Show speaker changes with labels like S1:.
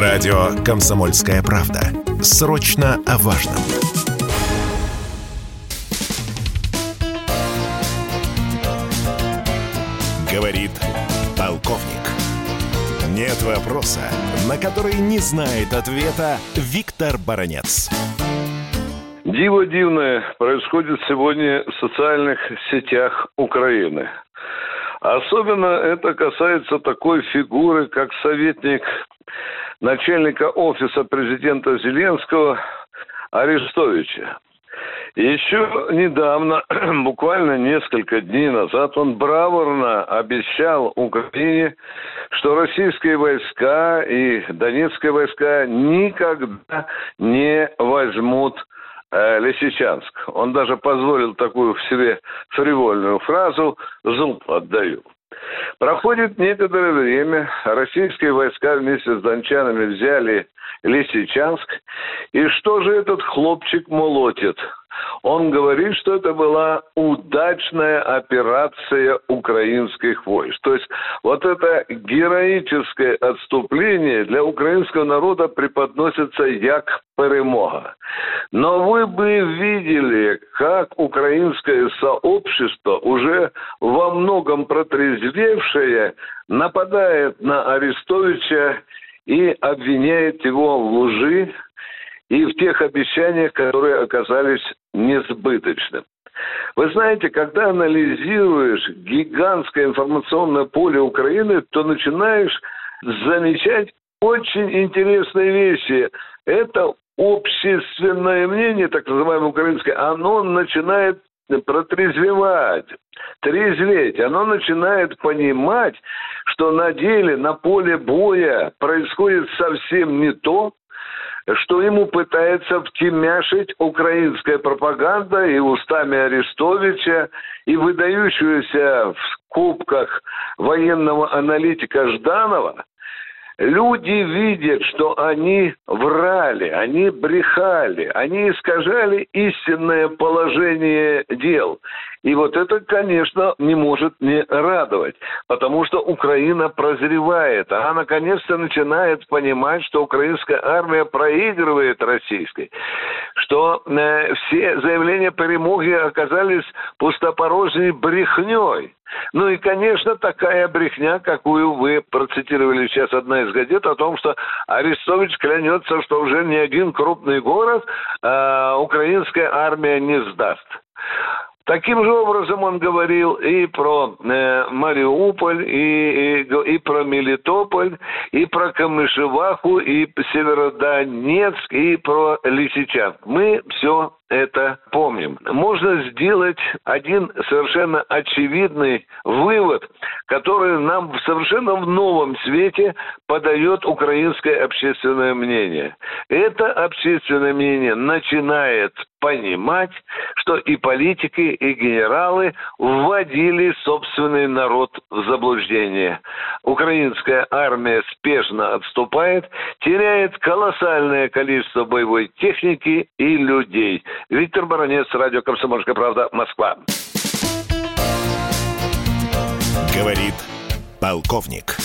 S1: Радио «Комсомольская правда». Срочно о важном. Говорит полковник. Нет вопроса, на который не знает ответа Виктор Баранец.
S2: Диво дивное происходит сегодня в социальных сетях Украины. Особенно это касается такой фигуры, как советник начальника офиса президента Зеленского Арестовича. Еще недавно, буквально несколько дней назад, он браворно обещал Украине, что российские войска и донецкие войска никогда не возьмут э, Лисичанск. Он даже позволил такую в себе фривольную фразу «зуб отдаю». Проходит некоторое время, российские войска вместе с дончанами взяли Лисичанск, и что же этот хлопчик молотит – он говорит, что это была удачная операция украинских войск. То есть вот это героическое отступление для украинского народа преподносится як перемога. Но вы бы видели, как украинское сообщество, уже во многом протрезвевшее, нападает на Арестовича и обвиняет его в лжи, и в тех обещаниях, которые оказались несбыточным. Вы знаете, когда анализируешь гигантское информационное поле Украины, то начинаешь замечать очень интересные вещи. Это общественное мнение, так называемое украинское, оно начинает протрезвевать, трезветь. Оно начинает понимать, что на деле, на поле боя происходит совсем не то, что ему пытается втемяшить украинская пропаганда и устами Арестовича, и выдающегося в скобках военного аналитика Жданова, Люди видят, что они врали, они брехали, они искажали истинное положение дел. И вот это, конечно, не может не радовать, потому что Украина прозревает. Она наконец-то начинает понимать, что украинская армия проигрывает российской, что э, все заявления перемоги оказались пустопорожней брехней. Ну и, конечно, такая брехня, какую вы процитировали сейчас одна из газет, о том, что Арестович клянется, что уже ни один крупный город э, украинская армия не сдаст. Таким же образом он говорил и про э, Мариуполь, и, и, и про Мелитополь, и про Камышеваху, и Северодонецк, и про Лисичанск. Мы все это помним. Можно сделать один совершенно очевидный вывод, который нам в совершенно в новом свете подает украинское общественное мнение. Это общественное мнение начинает понимать, что и политики, и генералы вводили собственный народ в заблуждение. Украинская армия спешно отступает, теряет колоссальное количество боевой техники и людей – Виктор Баранец, радио «Комсомольская правда», Москва.
S1: Говорит полковник.